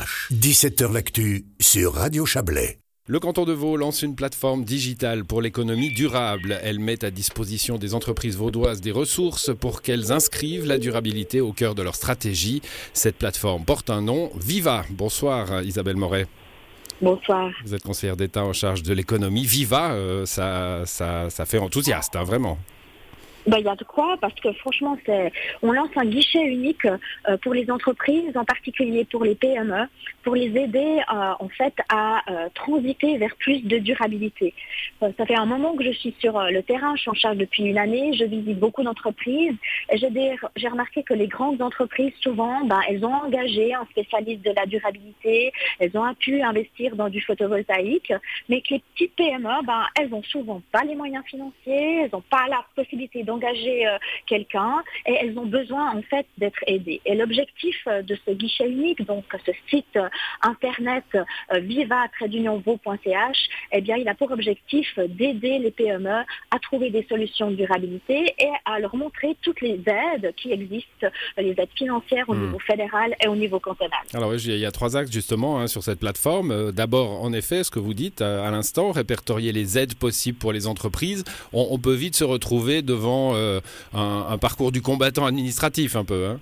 viva.ch. 17h l'actu sur Radio Chablais. Le canton de Vaud lance une plateforme digitale pour l'économie durable. Elle met à disposition des entreprises vaudoises des ressources pour qu'elles inscrivent la durabilité au cœur de leur stratégie. Cette plateforme porte un nom, Viva. Bonsoir Isabelle Moret. Bonsoir. Vous êtes conseillère d'État en charge de l'économie. Viva, euh, ça, ça, ça, fait enthousiaste, hein, vraiment. Ben, il y a de quoi parce que franchement, c'est, on lance un guichet unique euh, pour les entreprises, en particulier pour les PME, pour les aider euh, en fait à euh, transiter vers plus de durabilité. ça fait un moment que je suis sur le terrain, je suis en charge depuis une année, je visite beaucoup d'entreprises et j'ai, j'ai remarqué que les grandes entreprises souvent, ben, elles ont engagé un spécialiste de la durabilité, elles ont pu investir dans du photovoltaïque, mais que les petites PME, ben, elles ont souvent pas les moyens financiers, elles n'ont pas la possibilité d'engager euh, quelqu'un et elles ont besoin en fait d'être aidées. Et l'objectif euh, de ce guichet unique, donc ce site euh, internet viva eh bien il a pour objectif d'aider les PME à trouver des solutions de durabilité et à leur montrer toutes les aides qui existent, les aides financières au hmm. niveau fédéral et au niveau cantonal. Alors il y a trois axes justement hein, sur cette plateforme. D'abord, en effet, ce que vous dites à, l'instant, répertorier les aides possibles pour les entreprises. on peut vite se retrouver devant euh, un, parcours du combattant administratif un peu. Hein.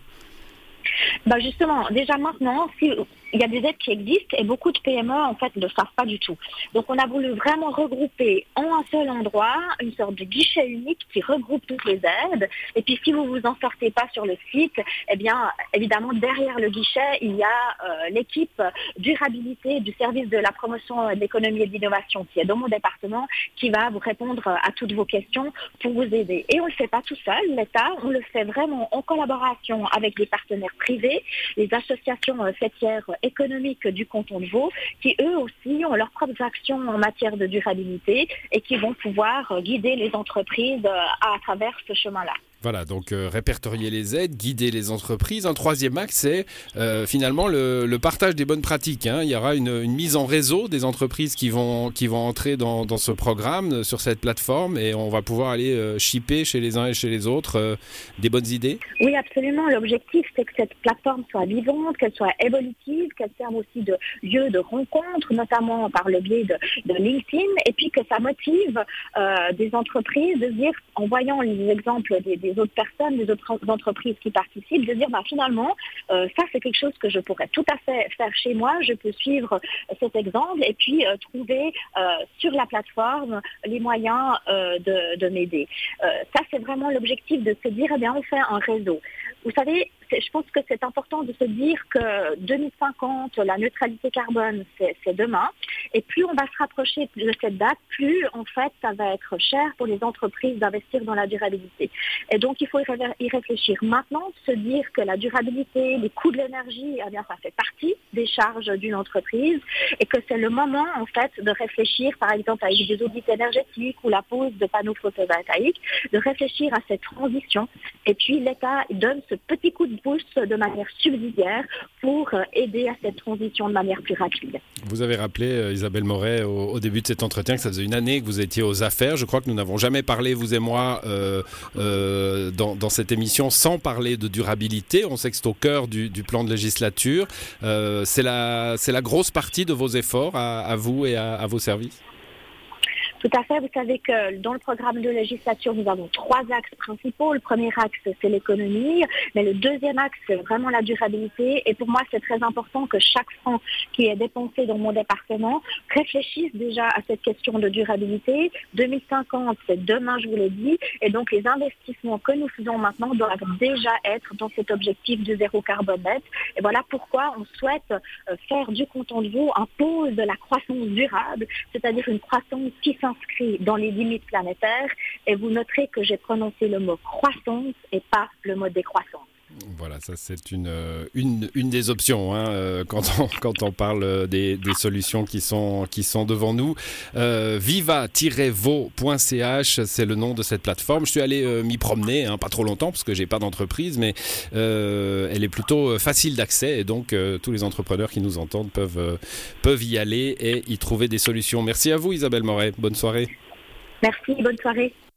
Bah justement, déjà maintenant, si il y a des aides qui existent et beaucoup de PME en fait ne le savent pas du tout. Donc on a voulu vraiment regrouper en un seul endroit une sorte de guichet unique qui regroupe toutes les aides. Et puis si vous vous en sortez pas sur le site, eh bien évidemment derrière le guichet il y a euh, l'équipe durabilité du service de la promotion de l'économie et de l'innovation qui est dans mon département qui va vous répondre à toutes vos questions pour vous aider. Et on le fait pas tout seul, l'État, on le fait vraiment en collaboration avec des partenaires privés, les associations euh, fêtières économiques du canton de Vaud, qui eux aussi ont leurs propres actions en matière de durabilité et qui vont pouvoir guider les entreprises euh, à travers ce chemin-là. Voilà, donc euh, répertorier les aides, guider les entreprises. Un troisième axe, c'est euh, finalement le, partage des bonnes pratiques. Hein. Il y aura une, mise en réseau des entreprises qui vont, qui vont entrer dans, ce programme, euh, sur cette plateforme, et on va pouvoir aller shipper chez les uns et chez les autres des bonnes idées. Oui, absolument. L'objectif, c'est que cette plateforme soit vivante, qu'elle soit évolutive, qu'elle serve aussi de lieu de rencontre, notamment par le biais de, de LinkedIn, et puis que ça motive des entreprises de dire, en voyant les exemples des des autres personnes, des autres entreprises qui participent, de dire bah, finalement, euh, ça c'est quelque chose que je pourrais tout à fait faire chez moi, je peux suivre cet exemple et puis euh, trouver euh, sur la plateforme les moyens de, m'aider. ça c'est vraiment l'objectif de se dire, eh bien on fait un réseau. Vous savez, je pense que c'est important de se dire que 2050, la neutralité carbone, c'est demain. Et plus on va se rapprocher de cette date, plus en fait ça va être cher pour les entreprises d'investir dans la durabilité. Et donc il faut y réfléchir maintenant, se dire que la durabilité, les coûts de l'énergie, eh bien ça fait partie des charges d'une entreprise et que c'est le moment en fait de réfléchir, par exemple avec des audits énergétiques ou la pose de panneaux photovoltaïques, de réfléchir à cette transition. Et puis l'État donne ce petit coup de pouce de manière subsidiaire pour euh, aider à cette transition de manière plus rapide. Vous avez rappelé, euh, Isabelle Moret, au, début de cet entretien, que ça faisait une année que vous étiez aux affaires. Je crois que nous n'avons jamais parlé, vous et moi, euh, dans, cette émission sans parler de durabilité. On sait que c'est au cœur du, plan de législature. c'est la, la grosse partie de vos efforts à, vous et à vos services? Tout à fait. Vous savez que dans le programme de législature, nous avons trois axes principaux. Le premier axe, c'est l'économie, mais le deuxième axe, c'est vraiment la durabilité. Et pour moi, c'est très important que chaque franc qui est dépensé dans mon département réfléchisse déjà à cette question de durabilité. 2050, c'est demain, je vous l'ai dit. Et donc, les investissements que nous faisons maintenant doivent déjà être dans cet objectif de zéro carbone net. Et voilà pourquoi on souhaite euh, faire du canton de Vaud un pôle de la croissance durable, c'est-à-dire une croissance qui dans les limites planétaires et vous noterez que j'ai prononcé le mot croissance et pas le mot décroissance. Voilà, ça c'est une, euh, une, une, des options hein, euh, quand, on, quand on parle des, des, solutions qui sont, qui sont devant nous. Euh, Viva-vo.ch, c'est le nom de cette plateforme. Je suis allé m'y promener, hein, pas trop longtemps parce que j'ai pas d'entreprise, mais elle est plutôt facile d'accès et donc tous les entrepreneurs qui nous entendent peuvent, peuvent y aller et y trouver des solutions. Merci à vous Isabelle Moret, bonne soirée. Merci, bonne soirée.